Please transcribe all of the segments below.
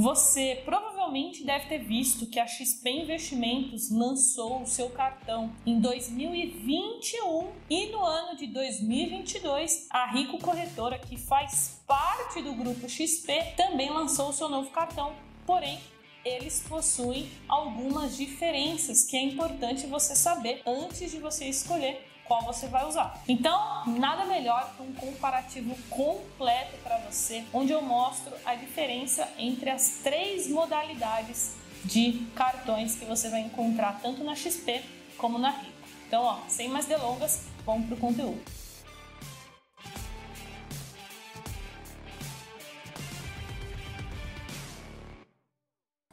Você provavelmente deve ter visto que a XP Investimentos lançou o seu cartão em 2021 e no ano de 2022 a Rico Corretora, que faz parte do grupo XP, também lançou o seu novo cartão. Porém, eles possuem algumas diferenças que é importante você saber antes de você escolher qual você vai usar. Então, nada melhor que um comparativo completo para você, onde eu mostro a diferença entre as três modalidades de cartões que você vai encontrar tanto na XP como na Rico. Então, ó, sem mais delongas, vamos para o conteúdo.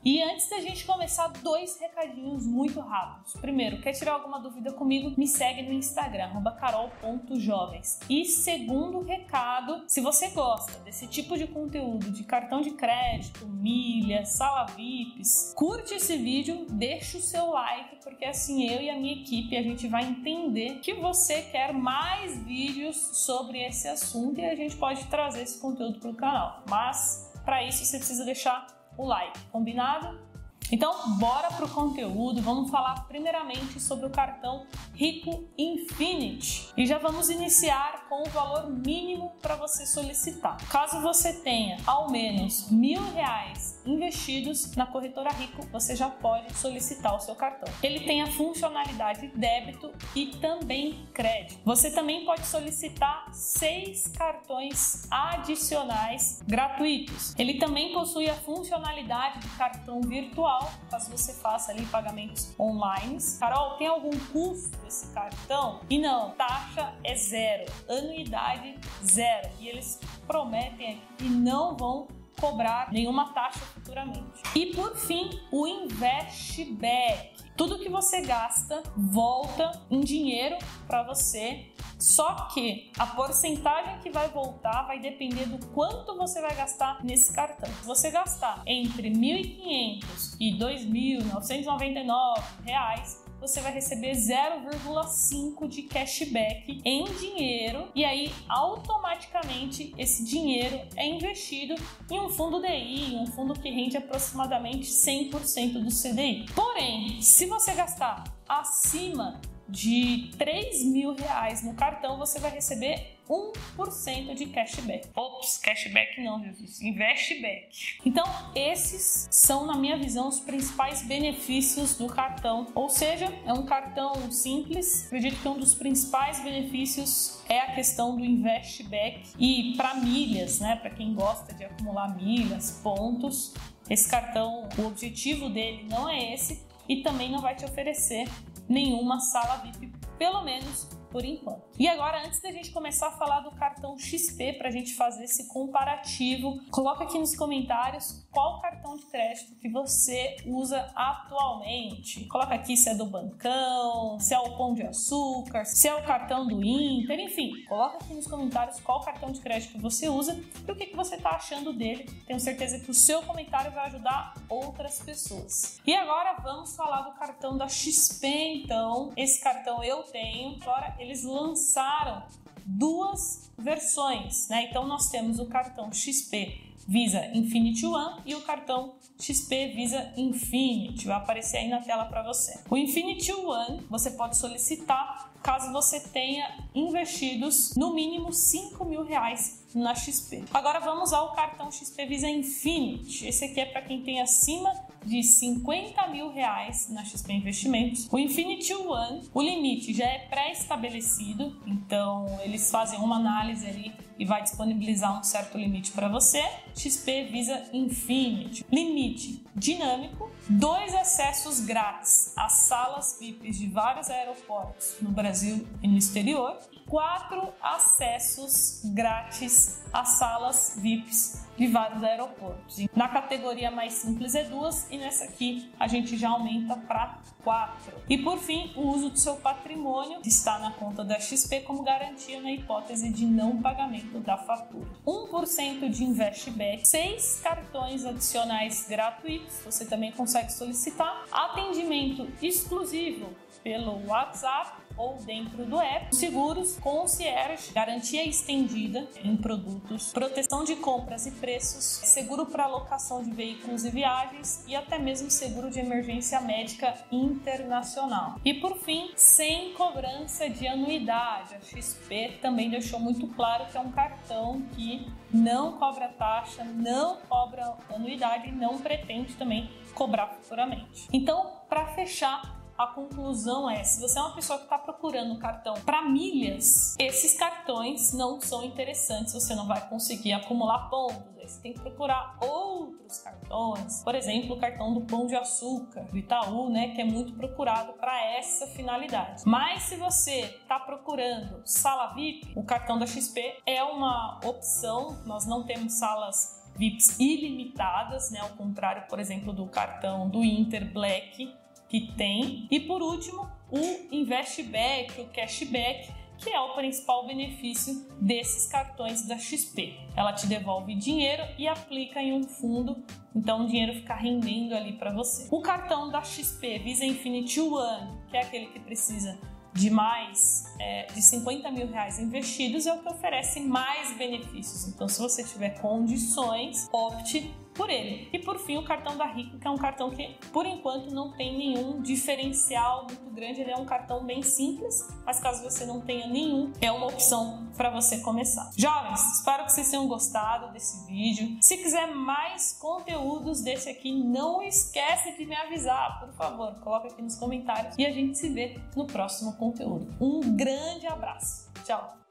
E antes da gente começar, dois recadinhos muito rápidos. Primeiro, quer tirar alguma dúvida comigo? Me segue no Instagram, carol.jovens. E segundo recado, se você gosta desse tipo de conteúdo de cartão de crédito, milha, sala VIPs, curte esse vídeo, deixa o seu like, porque assim eu e a minha equipe a gente vai entender que você quer mais vídeos sobre esse assunto e a gente pode trazer esse conteúdo para o canal. Mas para isso você precisa deixar o like, combinado? Então, bora pro conteúdo. Vamos falar primeiramente sobre o cartão Rico Infinity e já vamos iniciar com o valor mínimo para você solicitar. Caso você tenha ao menos mil reais investidos na corretora Rico, você já pode solicitar o seu cartão. Ele tem a funcionalidade débito e também crédito. Você também pode solicitar seis cartões adicionais gratuitos. Ele também possui a funcionalidade de cartão virtual caso você faça ali pagamentos online. Carol, tem algum custo esse cartão? E não, taxa é zero, anuidade zero. E eles prometem que não vão cobrar nenhuma taxa futuramente. E por fim, o Investback. Tudo que você gasta volta em dinheiro para você só que a porcentagem que vai voltar vai depender do quanto você vai gastar nesse cartão. Se você gastar entre 1.500 e 2.999 reais, você vai receber 0,5 de cashback em dinheiro e aí automaticamente esse dinheiro é investido em um fundo DI, um fundo que rende aproximadamente 100% do CDI. Porém, se você gastar acima de 3 mil reais no cartão, você vai receber 1% de cashback. Ops, cashback não, Jesus, investback. Então, esses são, na minha visão, os principais benefícios do cartão. Ou seja, é um cartão simples. Acredito que um dos principais benefícios é a questão do investback. E para milhas, né, para quem gosta de acumular milhas, pontos, esse cartão, o objetivo dele não é esse e também não vai te oferecer nenhuma sala VIP, pelo menos por enquanto. E agora, antes da gente começar a falar do cartão XP para a gente fazer esse comparativo, coloca aqui nos comentários qual cartão de crédito que você usa atualmente. Coloca aqui se é do Bancão, se é o Pão de Açúcar, se é o cartão do Inter, enfim, coloca aqui nos comentários qual cartão de crédito que você usa e o que, que você está achando dele. Tenho certeza que o seu comentário vai ajudar outras pessoas. E agora vamos falar do cartão da XP, então. Esse cartão eu tenho, eles lançaram duas versões, né? Então nós temos o cartão XP Visa Infinity One e o cartão XP Visa Infinity. Vai aparecer aí na tela para você. O Infinity One você pode solicitar caso você tenha investidos no mínimo 5 mil reais na XP. Agora vamos ao cartão XP Visa Infinity. Esse aqui é para quem tem acima de 50 mil reais na XP Investimentos. O Infinity One, o limite já é pré-estabelecido, então eles fazem uma análise ali e vai disponibilizar um certo limite para você. XP Visa Infinity. Limite dinâmico, dois acessos grátis às salas VIPs de vários aeroportos no Brasil e no exterior, quatro acessos grátis às salas VIPs de vários aeroportos. Na categoria mais simples é duas nessa aqui a gente já aumenta para quatro. E por fim, o uso do seu patrimônio está na conta da XP como garantia na hipótese de não pagamento da fatura. 1% de investback, seis cartões adicionais gratuitos, você também consegue solicitar atendimento exclusivo pelo WhatsApp ou dentro do app. Seguros, concierge, garantia estendida em produtos, proteção de compras e preços, seguro para alocação de veículos e viagens e até mesmo seguro de emergência médica internacional. E por fim, sem cobrança de anuidade. A XP também deixou muito claro que é um cartão que não cobra taxa, não cobra anuidade e não pretende também cobrar futuramente. Então, para fechar, a conclusão é: se você é uma pessoa que está procurando um cartão para milhas, esses cartões não são interessantes, você não vai conseguir acumular pontos. Você tem que procurar outros cartões, por exemplo, o cartão do Pão de Açúcar, do Itaú, né, que é muito procurado para essa finalidade. Mas se você está procurando sala VIP, o cartão da XP é uma opção. Nós não temos salas VIPs ilimitadas, né? Ao contrário, por exemplo, do cartão do Inter Black, que tem. E por último, o Investback, o Cashback, que é o principal benefício desses cartões da XP. Ela te devolve dinheiro e aplica em um fundo, então o dinheiro fica rendendo ali para você. O cartão da XP Visa Infinity One, que é aquele que precisa de mais é, de 50 mil reais investidos, é o que oferece mais benefícios. Então, se você tiver condições, opte por ele. E por fim, o cartão da Rico, que é um cartão que, por enquanto, não tem nenhum diferencial muito grande. Ele é um cartão bem simples, mas caso você não tenha nenhum, é uma opção para você começar. Jovens, espero que vocês tenham gostado desse vídeo. Se quiser mais conteúdos desse aqui, não esquece de me avisar, por favor. Coloca aqui nos comentários e a gente se vê no próximo conteúdo. Um grande abraço. Tchau!